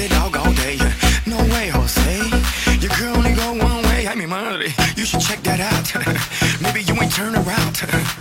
dirty dog all day. No way, Jose. Your girl only go one way. I mean, money. You should check that out. Maybe you ain't turn around.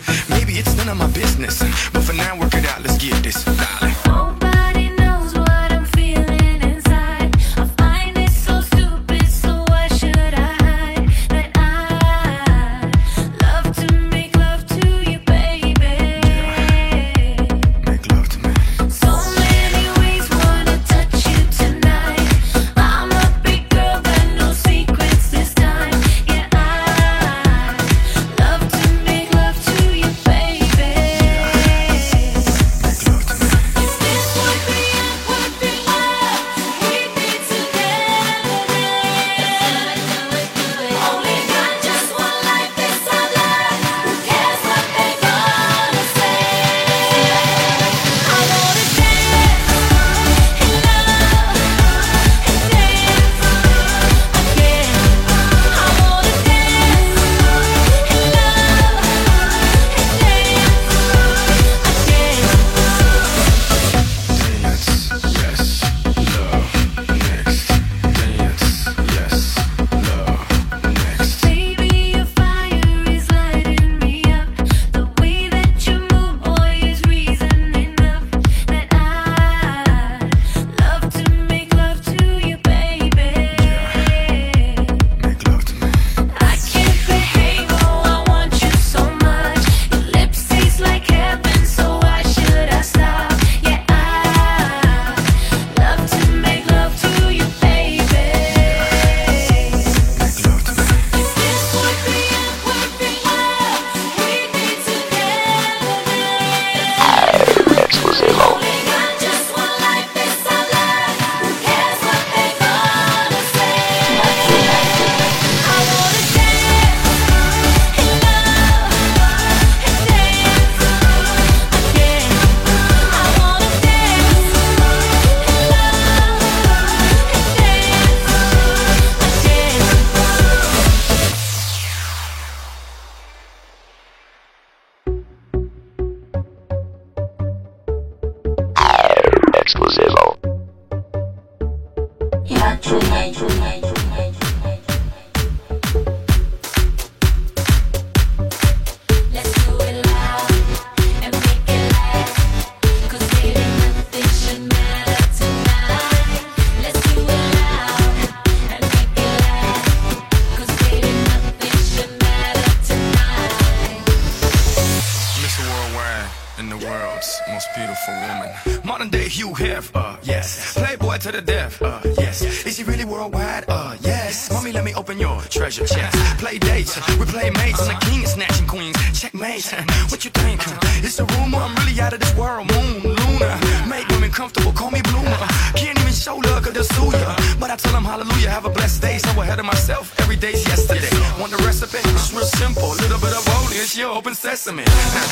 out of this world. Moon, Luna. Make women comfortable. Call me Bloomer. Can't even show love, cause they'll sue ya. But I tell them hallelujah, have a blessed day. So ahead of myself, every day's yesterday. Want the recipe? It's real simple. A Little bit of holy, it's your open sesame. Now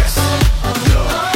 yes, love,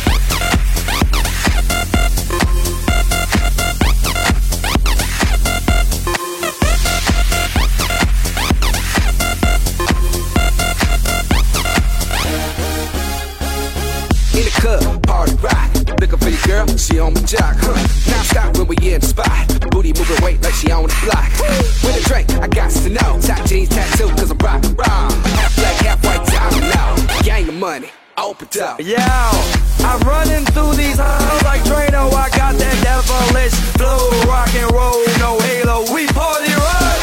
Yo, I'm running through these halls like Drano. I got that devilish flow, rock and roll, no halo. We party rock.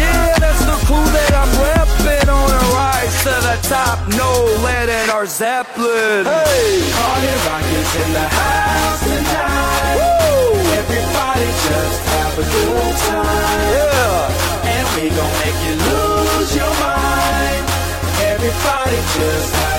Yeah, that's the crew that I'm repping on a rise to the top. No lead in our Zeppelin. Hey, party rock is in the house tonight. Woo! Everybody just have a good time. Yeah, and we gon' make you lose your mind. Everybody just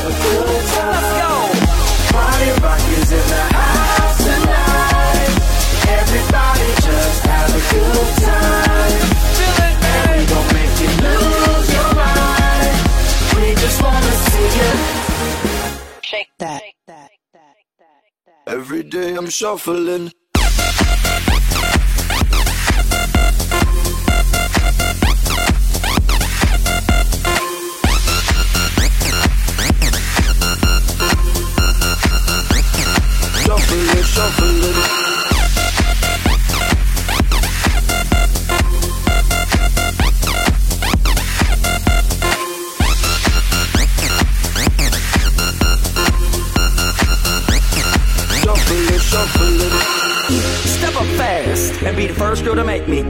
Shuffling,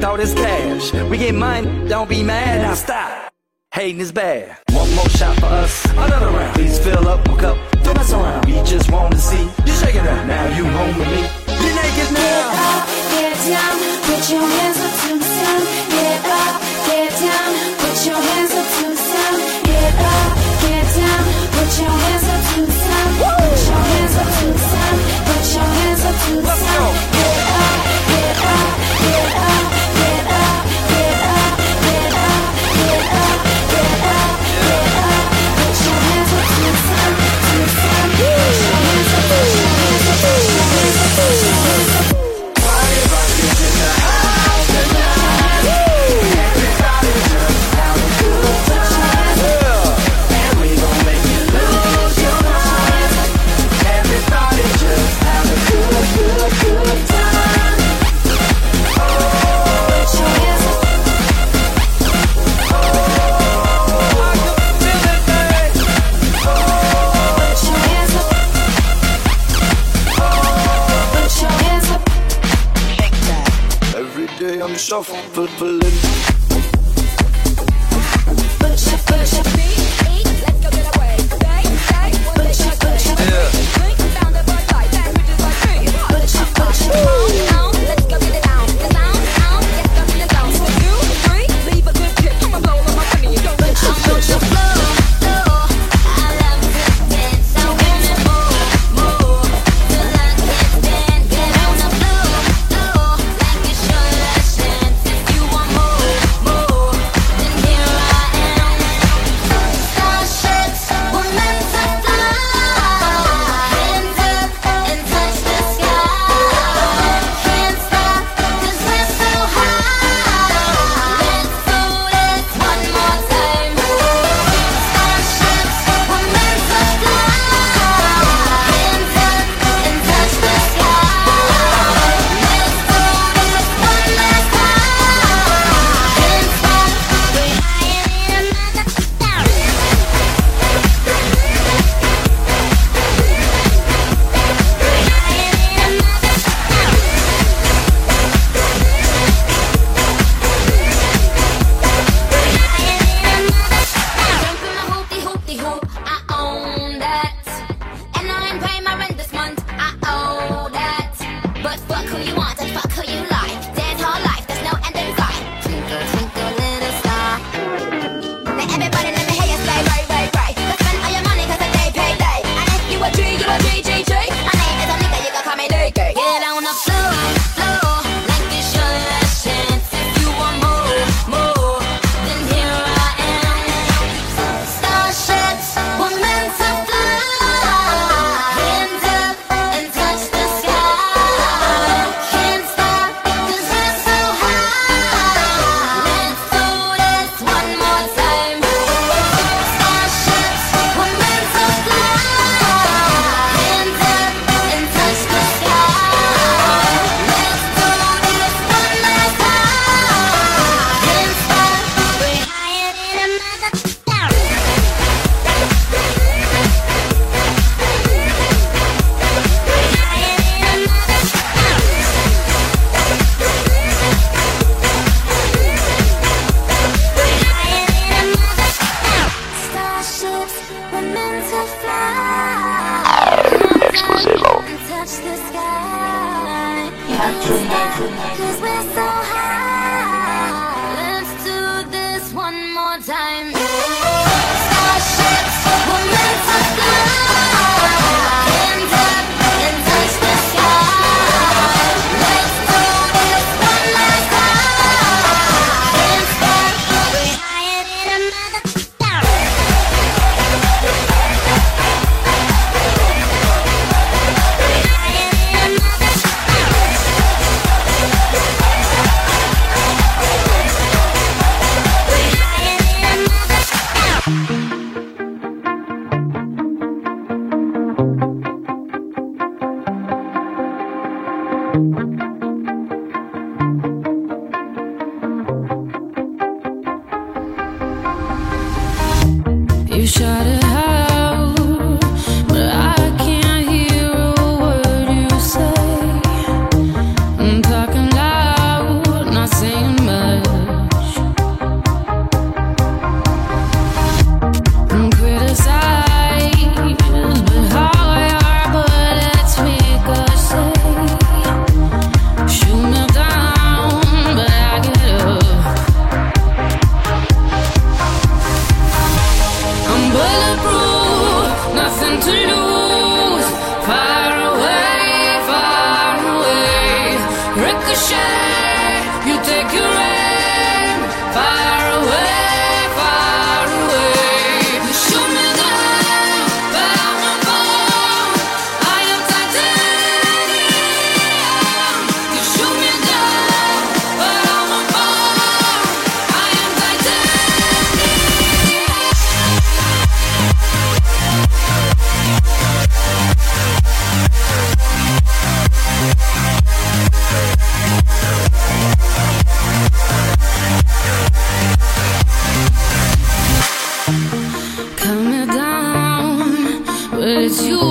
girl to make me throw this cash. We get mine, don't be mad, now stop. Hating is bad. One more shot for us, another round. Please fill up my cup, don't mess around. We just want to see you shaking it. Now you home with me. You're naked now. up, get down, put your hands up to the sound. Get up, get down, put your hands up to the sound. Get up, get down, put your hands up to the sound. Put your hands up to the sound. Put your hands up to the Let's go. shuffle, feeling. you.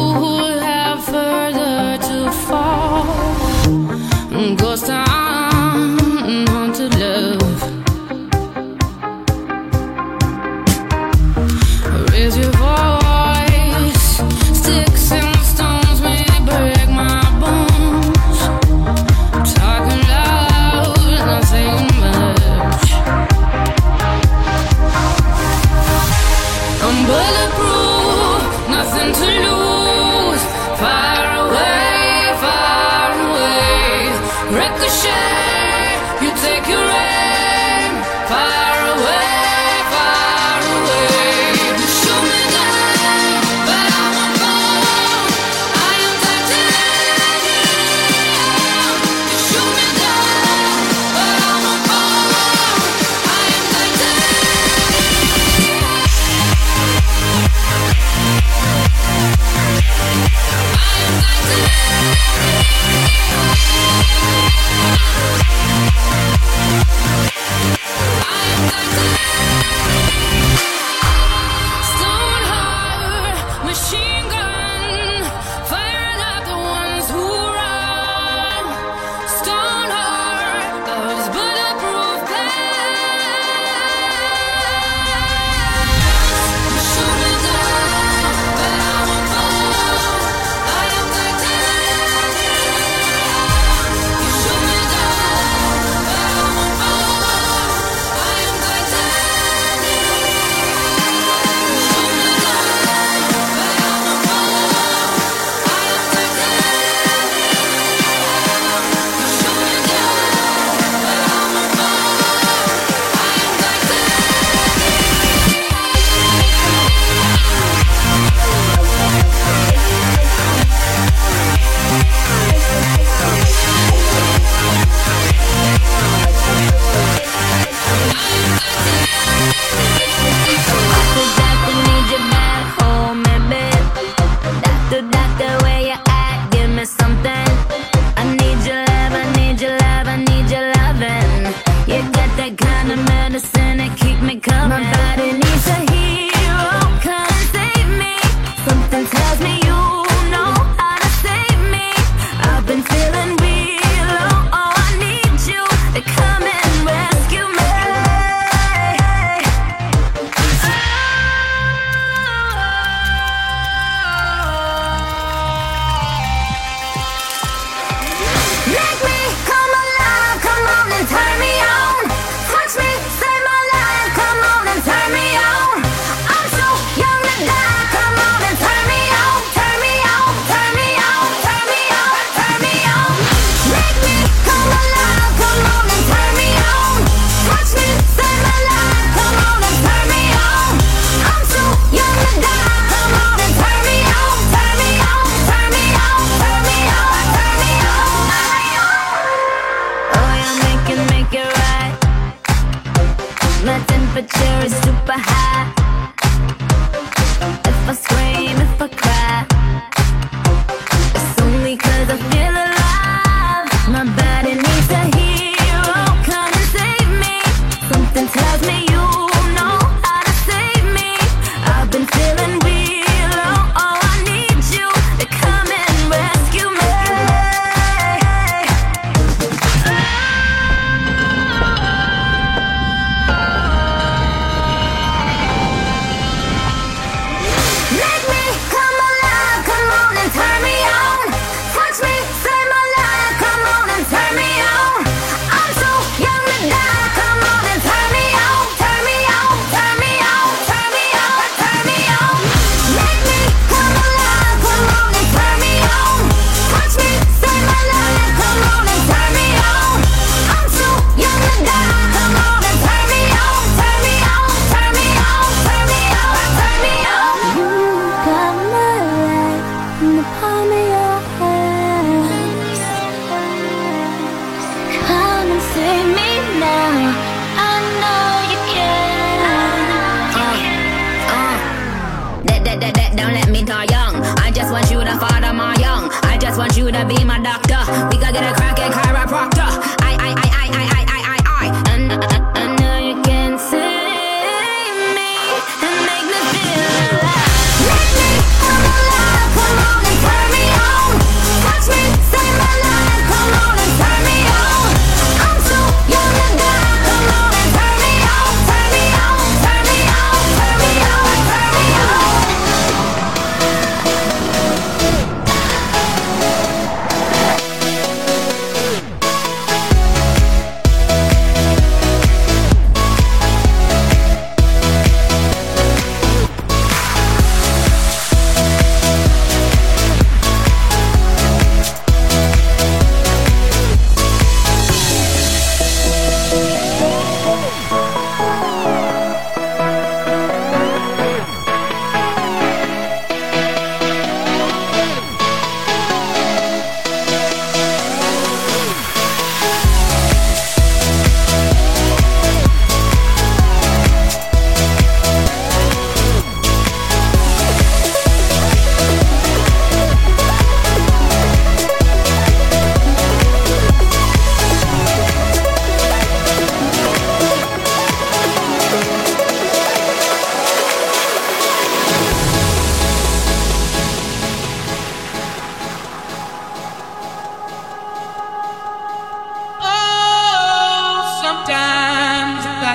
dead, dead, dead, don't let me die young. I just want you to father my young. I just want you to be my doctor. We could get a crack at chiropractor. I, I, I, I, I, I, I, I, I. And, uh,